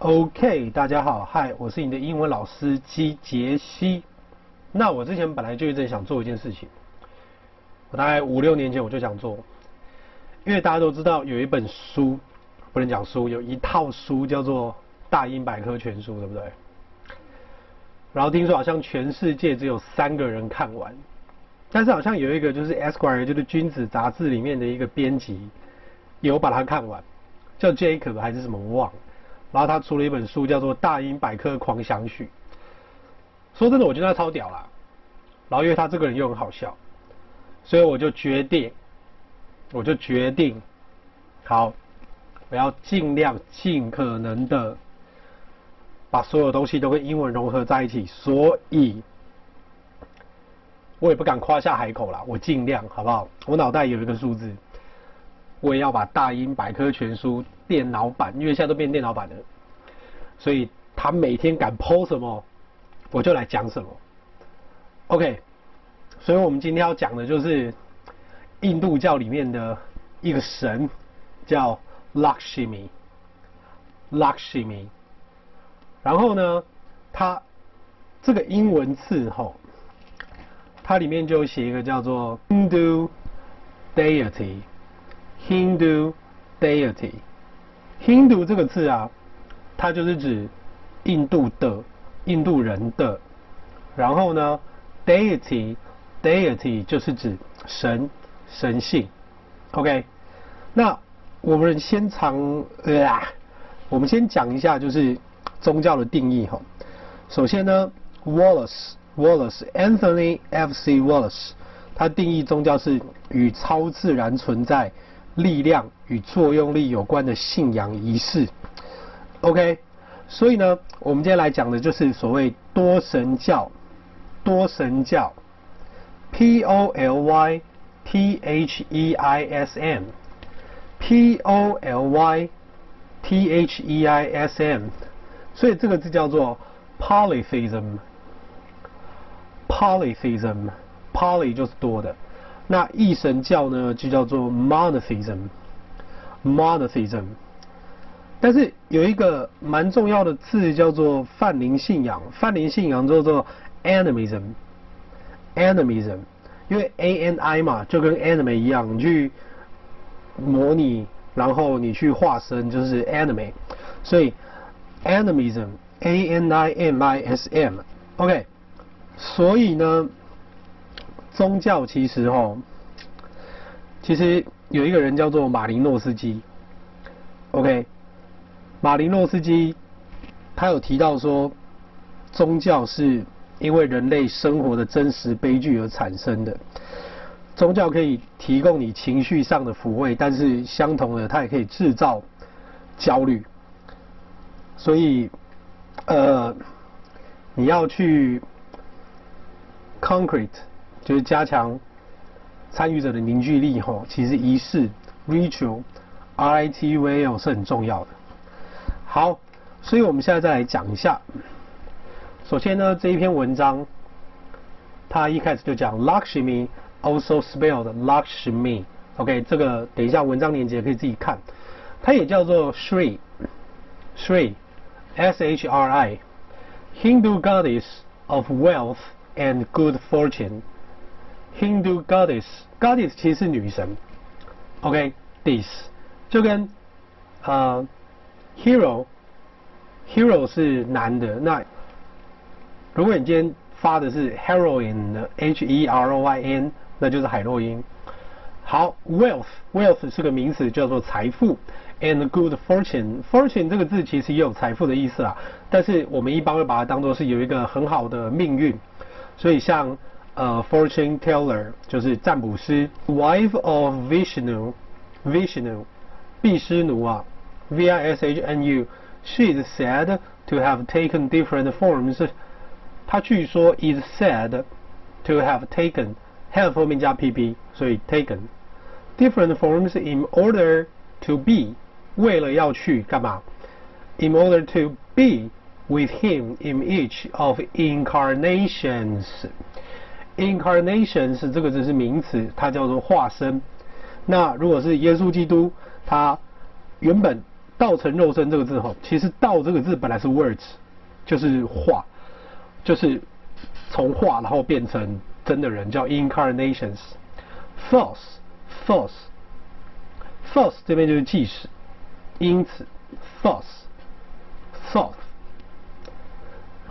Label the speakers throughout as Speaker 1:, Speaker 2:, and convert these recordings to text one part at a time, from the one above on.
Speaker 1: OK，大家好，嗨，我是你的英文老师基杰西。那我之前本来就一直想做一件事情，我大概五六年前我就想做，因为大家都知道有一本书，不能讲书，有一套书叫做《大英百科全书》，对不对？然后听说好像全世界只有三个人看完，但是好像有一个就是 Esquire，就是君子杂志里面的一个编辑，有把它看完，叫 Jacob 还是什么我忘了。然后他出了一本书，叫做《大英百科狂想曲》。说真的，我觉得他超屌啦。然后因为他这个人又很好笑，所以我就决定，我就决定，好，我要尽量尽可能的把所有东西都跟英文融合在一起。所以，我也不敢夸下海口啦，我尽量，好不好？我脑袋有一个数字。我也要把大英百科全书电脑版，因为现在都变电脑版了，所以他每天敢 po 什么，我就来讲什么。OK，所以我们今天要讲的就是印度教里面的一个神，叫 Lakshmi，Lakshmi。然后呢，它这个英文字吼，它里面就写一个叫做 Hindu deity。Hindu deity，Hindu 这个字啊，它就是指印度的、印度人的。然后呢，deity，deity 就是指神、神性。OK，那我们先尝，呃，我们先讲一下就是宗教的定义哈。首先呢，Wallace，Wallace，Anthony F.C. Wallace，他定义宗教是与超自然存在。力量与作用力有关的信仰仪式，OK，所以呢，我们今天来讲的就是所谓多神教，多神教，P O L Y T H E I S M，P O L Y T H E I S M，所以这个字叫做 polytheism，polytheism，poly 就是多的。那一神教呢，就叫做 monotheism，monotheism。但是有一个蛮重要的字叫做泛灵信仰，泛灵信仰叫做 animism，animism。因为 A N I 嘛，就跟 anime 一样，你去模拟，然后你去化身，就是 anime。所以 animism，A N I M I S M，OK。所以呢。宗教其实哦，其实有一个人叫做马林诺斯基，OK，马林诺斯基他有提到说，宗教是因为人类生活的真实悲剧而产生的，宗教可以提供你情绪上的抚慰，但是相同的，它也可以制造焦虑，所以呃，你要去 concrete。就是加强参与者的凝聚力吼，其实仪式 ritual，r i t u a l 是很重要的。好，所以我们现在再来讲一下。首先呢，这一篇文章，它一开始就讲 Lakshmi also spelled Lakshmi。OK，这个等一下文章链接可以自己看。它也叫做 Shri，Shri，S H R I，Hindu goddess of wealth and good fortune。Hindu goddess，goddess 其实是女神，OK，this 就跟呃 hero，hero 是男的，那如果你今天发的是 heroine，H E R O Y N，那就是海洛因。好，wealth，wealth 是个名词，叫做财富，and good fortune，fortune 这个字其实也有财富的意思啦，但是我们一般会把它当做是有一个很好的命运，所以像。呃、uh,，fortune teller 就是占卜师，wife of Vishnu，Vishnu，毗湿奴啊，V I S H N U，she is said to have taken different forms。她据说 is said to have taken，have 后面加 P P，所以 taken different forms in order to be，为了要去干嘛？In order to be with him in each of incarnations。 Incarnation 是这个字是名词，它叫做化身。那如果是耶稣基督，他原本道成肉身这个字哈，其实道这个字本来是 words，就是画，就是从画然后变成真的人，叫 incarnations。False, false, false 这边就是计时，因此，false, false。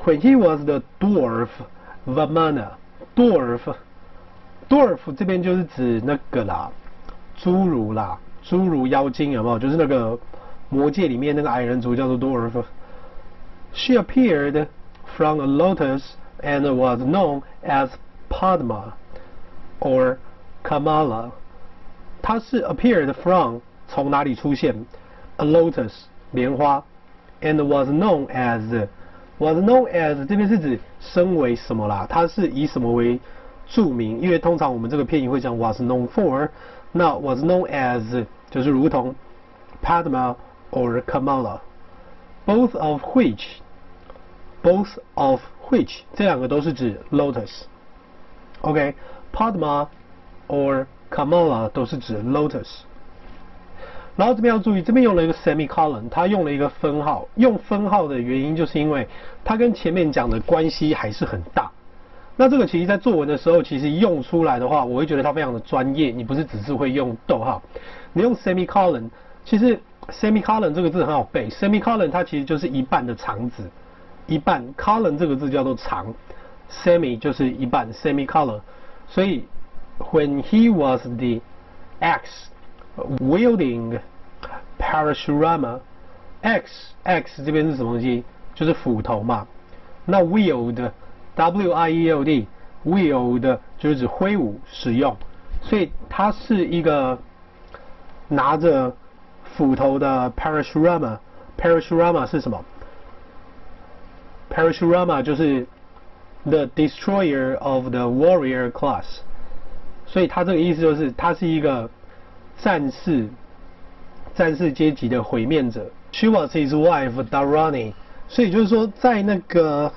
Speaker 1: When he was the dwarf Vamana Dwarf，Dwarf 这边就是指那个啦，侏儒啦，侏儒妖精有没有？就是那个。魔界里面那个矮人族叫做 dwarf。She appeared from a lotus and was known as Padma or Kamala。她是 appeared from 从哪里出现？A lotus 莲花，and was known as was known as 这边是指身为什么啦？它是以什么为著名？因为通常我们这个片语会讲 was known for，那 was known as 就是如同 Padma。or Kamala, both of which, both of which 这两个都是指 lotus。OK，Padma、okay? or Kamala 都是指 lotus。然后这边要注意，这边用了一个 semicolon，它用了一个分号。用分号的原因就是因为它跟前面讲的关系还是很大。那这个其实在作文的时候，其实用出来的话，我会觉得它非常的专业。你不是只是会用逗号，你用 semicolon，其实。Semicolon 这个字很好背，Semicolon 它其实就是一半的长子，一半 colon 这个字叫做长，semi 就是一半，Semicolon。所以，when he was the X wielding Parashurama，axe axe 这边是什么东西？就是斧头嘛。那 wield w i e l d wield 就是指挥舞使用，所以它是一个拿着。斧头的 Parashurama，Parashurama 是什么？Parashurama 就是 the destroyer of the warrior class，所以他这个意思就是他是一个 战士，战士阶级的毁灭者。She was his wife Dharani，所以就是说在那个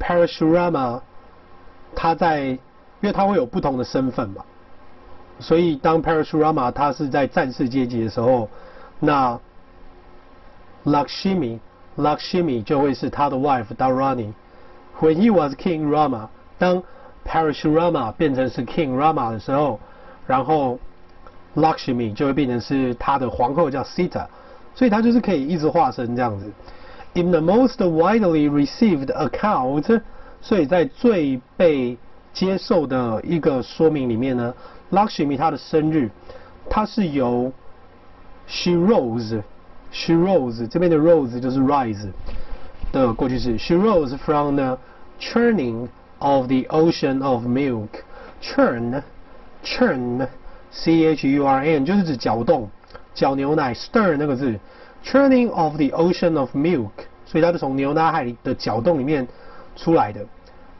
Speaker 1: Parashurama，他在，因为他会有不同的身份嘛，所以当 Parashurama 他是在战士阶级的时候。那 Lakshmi Lakshmi 就会是他的 wife Dharani。When he was King Rama，当 Parashurama 变成是 King Rama 的时候，然后 Lakshmi 就会变成是他的皇后叫 Sita，所以他就是可以一直化身这样子。In the most widely received account，所以在最被接受的一个说明里面呢，Lakshmi 他的生日，他是由 She rose, she rose，这边的 rose 就是 rise 的过去式。She rose from the churning of the ocean of milk. Churn, churn, c h u r n 就是指搅动、搅牛奶。Stir 那个字，churning of the ocean of milk，所以它是从牛奶海里的搅动里面出来的。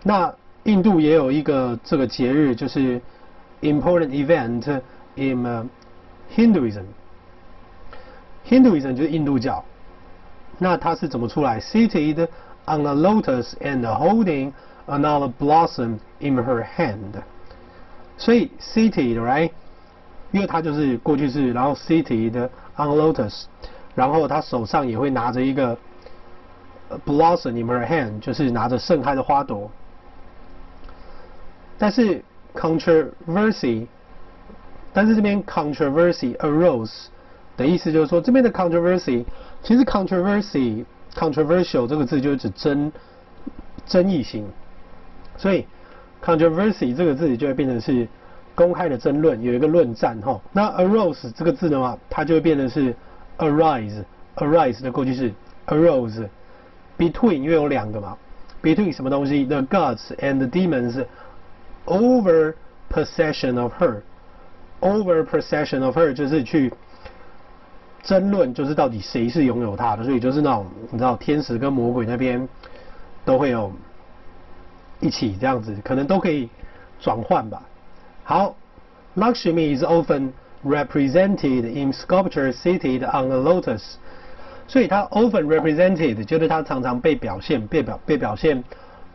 Speaker 1: 那印度也有一个这个节日，就是 important event in Hinduism。Hinduism 就是印度教，那它是怎么出来？Seated on a lotus and holding another blossom in her hand。所以 seated，right？ 因为它就是过去式，然后 city 的 on lotus，然后他手上也会拿着一个 blossom in her hand，就是拿着盛开的花朵。但是 controversy，但是这边 controversy arose。的意思就是说，这边的 controversy，其实 controversy，controversial 这个字就是指争争议性，所以 controversy 这个字就会变成是公开的争论，有一个论战哈。那 arose 这个字的话，它就会变成是 arise，arise 的过去式 arose，between 因为有两个嘛，between 什么东西？The gods and the demons over possession of her，over possession of her 就是去。争论就是到底谁是拥有它的，所以就是那种你知道天使跟魔鬼那边都会有一起这样子，可能都可以转换吧。好，Lakshmi is often represented in sculpture seated on a lotus，所以它 often represented 就是它常常被表现、被表、被表现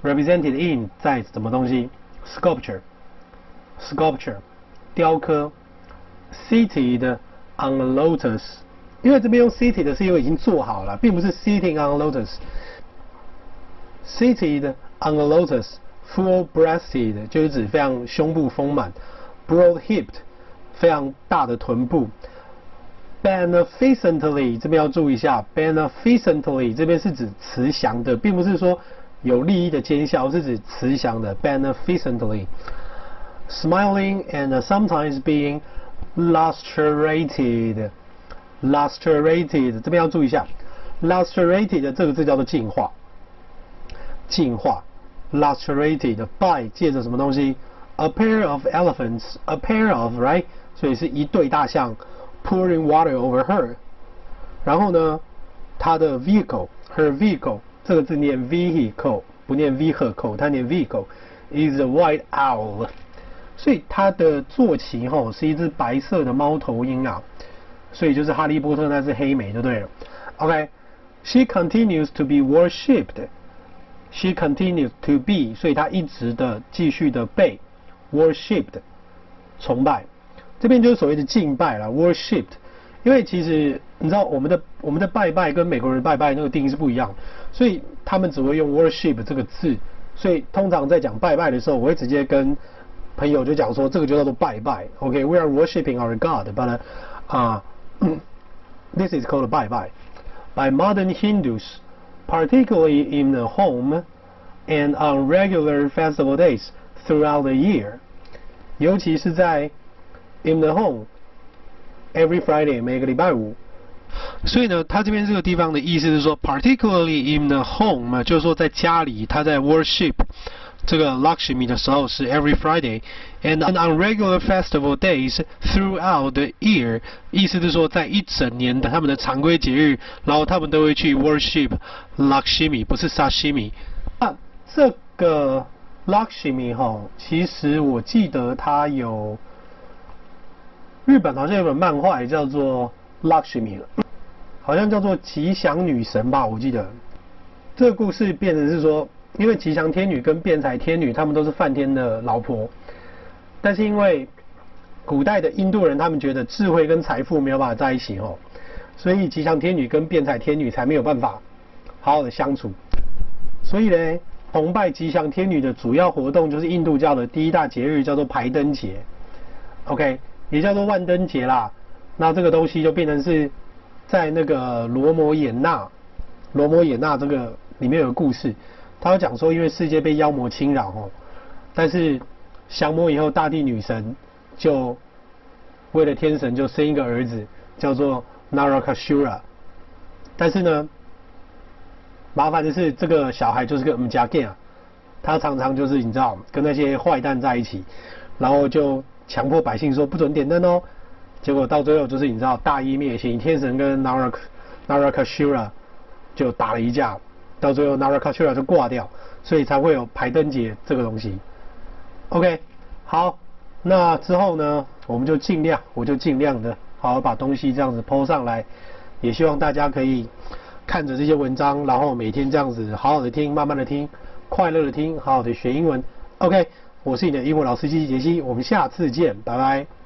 Speaker 1: represented in 在什么东西？sculpture，sculpture，雕刻，seated on a lotus。 因为这边用 seated 是因为已经坐好了，并不是 sitting on a lotus。seated on a lotus，full-breasted 就是指非常胸部丰满，broad-hipped 非常大的臀部。beneficently 这边要注意一下，beneficently 这边是指慈祥的，并不是说有利益的奸笑，是指慈祥的。beneficently smiling and sometimes being lustrated lustrated 这边要注意一下，lustrated 这个字叫做净化，净化。 lustrated by 借着什么东西？a pair of elephants，a pair of right，所以是一对大象。Pouring water over her，然后呢，她的 vehicle，her vehicle 这个字念 vehicle，不念 vehicle，它念 vehicle，is a white owl，所以它的坐骑吼是一只白色的猫头鹰啊，所以就是哈利波特那只黑莓就对了。OK，she continues to be She continues to be，所以她一直的继续的被 worshipped，崇拜。这边就是所谓的敬拜啦，worshipped，因为其实你知道我们的我们的拜拜跟美国人拜拜那个定义是不一样，所以他们只会用 worship 这个字，所以通常在讲拜拜的时候，我会直接跟朋友就讲说这个就叫做拜拜，OK，we、are worshipping our God，but 啊、uh,，this is called 拜拜，by modern Hindus Hindus，particularly in the home and on regular festival days throughout the year，尤其是在 In the home, every Friday，每个礼拜五。所以呢，他这边这个地方的意思是说，particularly in the home，就是说在家里，他在 worship 这个 Lakshmi 的时候是 every Friday，and on regular festival days throughout the year，意思是说在一整年的他们的常规节日，然后他们都会去 worship Lakshmi，不是 Sashimi。啊，这个 Lakshmi 哈，其实我记得它有。日本好像有本漫画也叫做 Lakshmi 了，好像叫做吉祥女神吧，我记得。这个故事变成是说，因为吉祥天女跟辩才天女他们都是梵天的老婆，但是因为古代的印度人他们觉得智慧跟财富没有办法在一起哦，所以吉祥天女跟辩才天女才没有办法好好的相处。所以呢，崇拜吉祥天女的主要活动就是印度教的第一大节日叫做排灯节。OK。也叫做万灯节啦，那这个东西就变成是在那个罗摩衍那，罗摩衍那这个里面有个故事，他讲说，因为世界被妖魔侵扰哦，但是降魔以后，大地女神就为了天神就生一个儿子，叫做 Narakashura 但是呢，麻烦的是这个小孩就是个 mjake 啊，他常常就是你知道跟那些坏蛋在一起，然后就。强迫百姓说不准点灯哦，结果到最后就是你知道大义灭亲，天神跟 Narak Narakashura 就打了一架，到最后 Narakasura 就挂掉，所以才会有排灯节这个东西。OK，好，那之后呢，我们就尽量，我就尽量的好好把东西这样子 po 上来，也希望大家可以看着这些文章，然后每天这样子好好的听，慢慢的听，快乐的听，好好的学英文。OK。我是你的英文老师机杰西，我们下次见，拜拜。